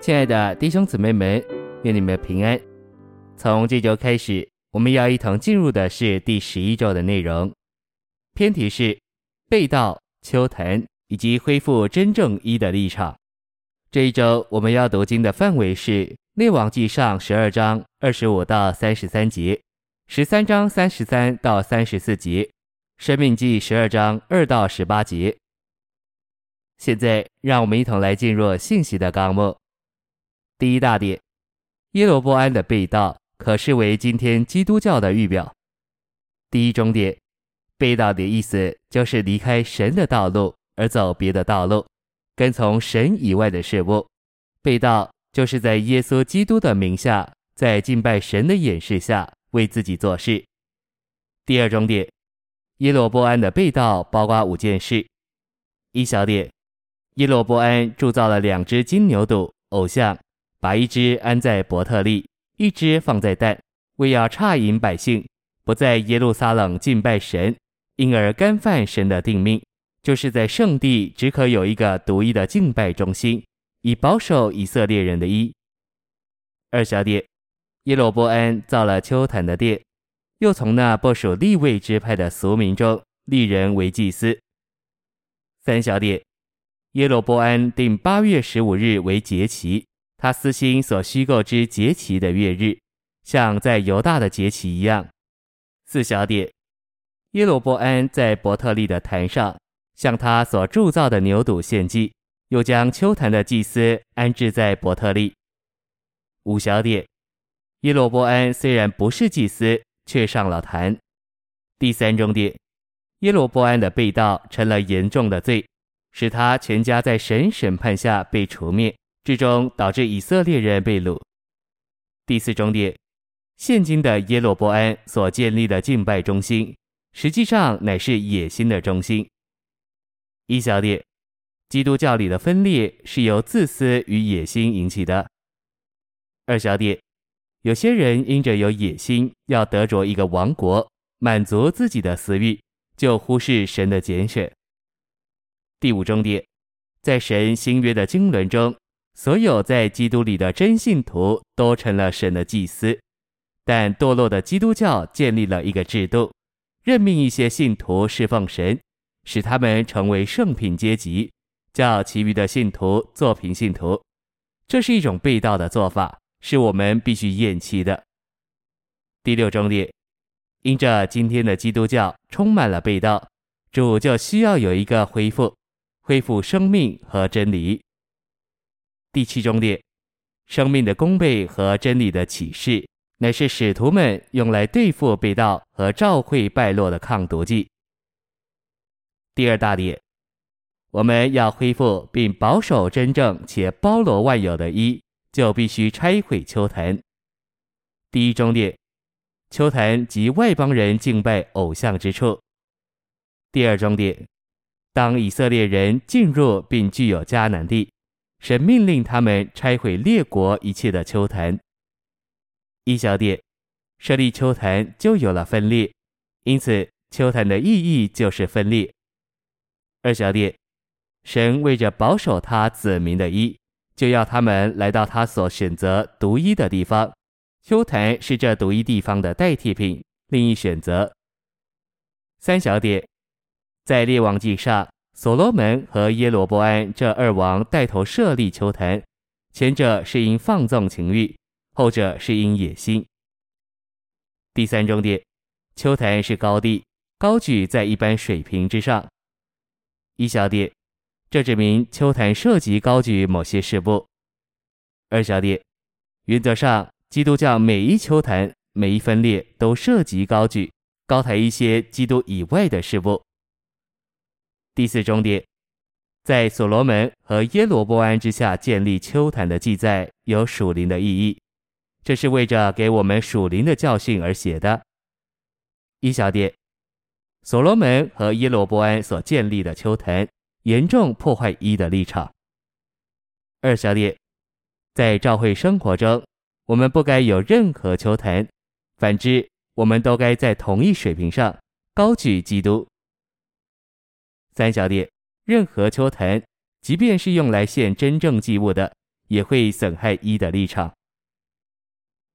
亲爱的弟兄姊妹们，愿你们平安。从这周开始，我们要一同进入的是第十一周的内容，篇题是背道、秋坛以及恢复真正一的立场。这一周我们要读经的范围是列王记上十二章二十五到三十三节，十三章三十三到三十四节，生命记十二章二到十八节。现在，让我们一同来进入信息的纲目。第一大点，耶罗波安的被盗可视为今天基督教的预表。第一中点，被盗的意思就是离开神的道路而走别的道路，跟从神以外的事物。被盗就是在耶稣基督的名下，在敬拜神的掩饰下为自己做事。第二中点，耶罗波安的被盗包括五件事。一小点，耶罗波安铸造了两只金牛犊偶像。把一只安在伯特利，一只放在蛋，为要诧引百姓，不在耶路撒冷敬拜神，因而干犯神的定命，就是在圣地只可有一个独一的敬拜中心，以保守以色列人的一。二小点，耶罗波安造了丘坛的殿，又从那不属利位支派的俗民中立人为祭司。三小点，耶罗波安定八月十五日为节期。他私心所虚构之节期的月日，像在犹大的节期一样。四小点，耶罗波安在伯特利的坛上，向他所铸造的牛犊献祭，又将丘坛的祭司安置在伯特利。五小点，耶罗波安虽然不是祭司，却上了坛。第三中点，耶罗波安的背道成了严重的罪，使他全家在神审判下被除灭。最终导致以色列人被掳。第四中点，现今的耶罗波安所建立的敬拜中心，实际上乃是野心的中心。一小点，基督教里的分裂是由自私与野心引起的。二小点，有些人因着有野心，要得着一个王国，满足自己的私欲，就忽视神的拣选。第五中点，在神新约的经纶中。所有在基督里的真信徒都成了神的祭司，但堕落的基督教建立了一个制度，任命一些信徒侍奉神，使他们成为圣品阶级，叫其余的信徒做平信徒。这是一种背道的做法，是我们必须厌弃的。第六中点，因着今天的基督教充满了背道，主就需要有一个恢复，恢复生命和真理。第七中点，生命的功倍和真理的启示，乃是使徒们用来对付被盗和教会败落的抗毒剂。第二大点，我们要恢复并保守真正且包罗万有的一，就必须拆毁秋坛。第一中点，丘坛及外邦人敬拜偶像之处。第二中点，当以色列人进入并具有迦南地。神命令他们拆毁列国一切的丘坛。一小点，设立丘坛就有了分裂，因此丘坛的意义就是分裂。二小点，神为着保守他子民的一，就要他们来到他所选择独一的地方。丘坛是这独一地方的代替品，另一选择。三小点，在列王记上。所罗门和耶罗波安这二王带头设立丘坛，前者是因放纵情欲，后者是因野心。第三重点，丘坛是高地，高举在一般水平之上。一小点，这指明丘坛涉及高举某些事物。二小点，原则上，基督教每一丘坛、每一分裂都涉及高举、高抬一些基督以外的事物。第四中点，在所罗门和耶罗波安之下建立丘坛的记载有属灵的意义，这是为着给我们属灵的教训而写的。一小点，所罗门和耶罗波安所建立的丘坛严重破坏一的立场。二小点，在教会生活中，我们不该有任何丘坛，反之，我们都该在同一水平上高举基督。三小点，任何丘坛，即便是用来献真正祭物的，也会损害一的立场。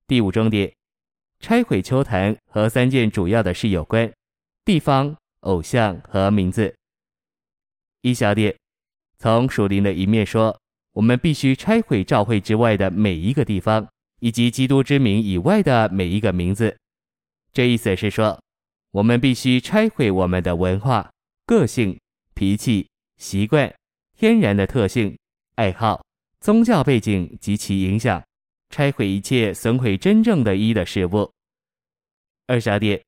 第五重点，拆毁秋坛和三件主要的事有关：地方、偶像和名字。一小点，从属灵的一面说，我们必须拆毁教会之外的每一个地方，以及基督之名以外的每一个名字。这意思是说，我们必须拆毁我们的文化、个性、脾气、习惯、天然的特性、爱好、宗教背景及其影响，拆毁一切损毁真正的一的事物。二小点，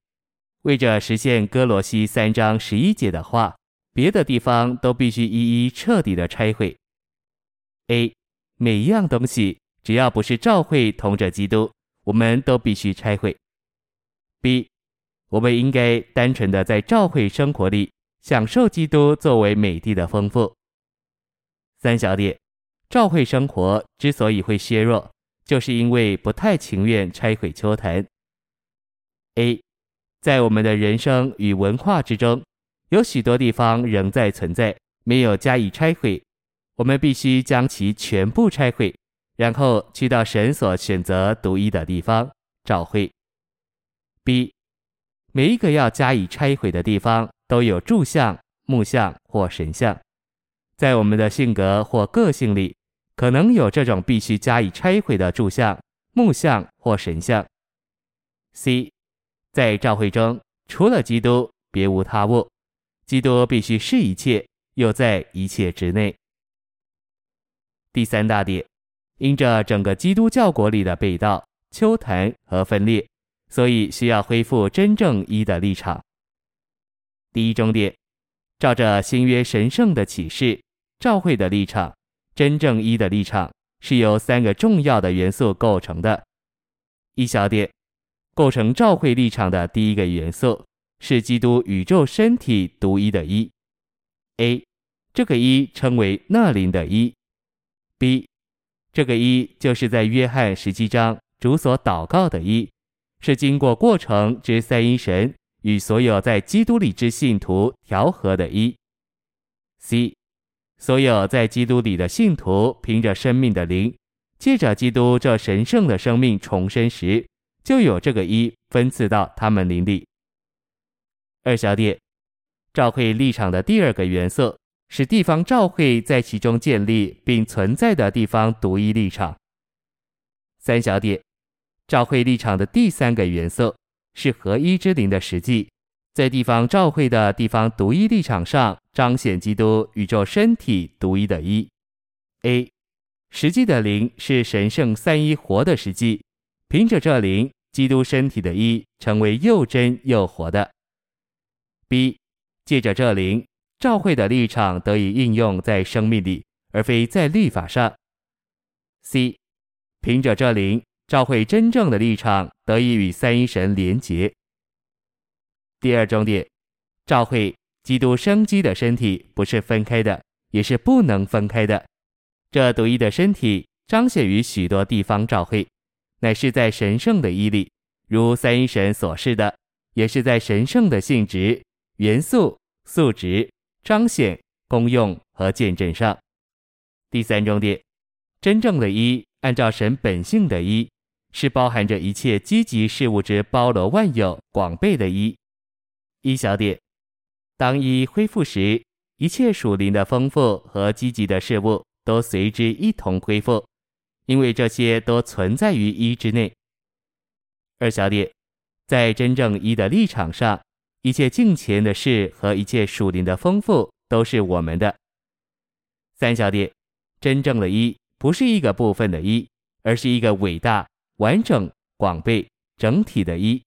为着实现歌罗西三章十一节的话。别的地方都必须一一彻底的拆毁。A，每一样东西只要不是教会同着基督，我们都必须拆毁。B，我们应该单纯的在教会生活里享受基督作为美地的丰富。三小点，教会生活之所以会削弱，就是因为不太情愿拆毁秋坛。A，在我们的人生与文化之中。有许多地方仍在存在，没有加以拆毁。我们必须将其全部拆毁，然后去到神所选择独一的地方——教会。B，每一个要加以拆毁的地方都有柱像、木像或神像。在我们的性格或个性里，可能有这种必须加以拆毁的柱像、木像或神像。C，在教会中，除了基督，别无他物。基督必须是一切，又在一切之内。第三大点，因着整个基督教国里的背道、邱坛和分裂，所以需要恢复真正一的立场。第一重点，照着新约神圣的启示，教会的立场，真正一的立场是由三个重要的元素构成的。一小点，构成教会立场的第一个元素。是基督宇宙身体独一的一，A，这个一称为那灵的一，B，这个一就是在约翰十七章主所祷告的一，是经过过程之三一神与所有在基督里之信徒调和的一，C，所有在基督里的信徒凭着生命的灵，借着基督这神圣的生命重生时，就有这个一分赐到他们灵里。二小点，教会立场的第二个元素是地方教会在其中建立并存在的地方独一立场。三小点，教会立场的第三个元素是合一之灵的实际，在地方召会的地方独一立场上彰显基督宇宙身体独一的一。A，实际的灵是神圣三一活的实际，凭着这灵，基督身体的一成为又真又活的。B，借着这灵，召会的立场得以应用在生命里，而非在律法上。C，凭着这灵，教会真正的立场得以与三一神连结。第二重点，教会基督生机的身体不是分开的，也是不能分开的。这独一的身体彰显于许多地方教会，乃是在神圣的一里，如三一神所示的，也是在神圣的性质。元素、素质、彰显、功用和见证上。第三重点，真正的一，按照神本性的一，是包含着一切积极事物之包罗万有、广备的一。一小点，当一恢复时，一切属灵的丰富和积极的事物都随之一同恢复，因为这些都存在于一之内。二小点，在真正一的立场上。一切敬虔的事和一切属灵的丰富都是我们的。三小点，真正的一不是一个部分的一，而是一个伟大、完整、广备、整体的一。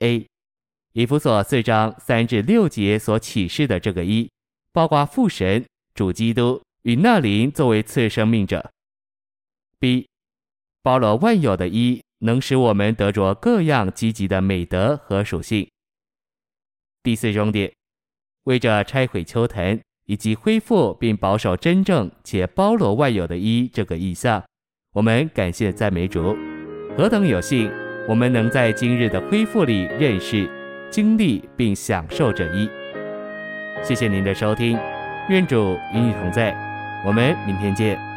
A，以弗所四章三至六节所启示的这个一，包括父神、主基督与那灵作为次生命者。B，包罗万有的一，能使我们得着各样积极的美德和属性。第四重点，为着拆毁丘藤以及恢复并保守真正且包罗万有的一这个意象，我们感谢赞美主，何等有幸，我们能在今日的恢复里认识、经历并享受这一。谢谢您的收听，愿主与你同在，我们明天见。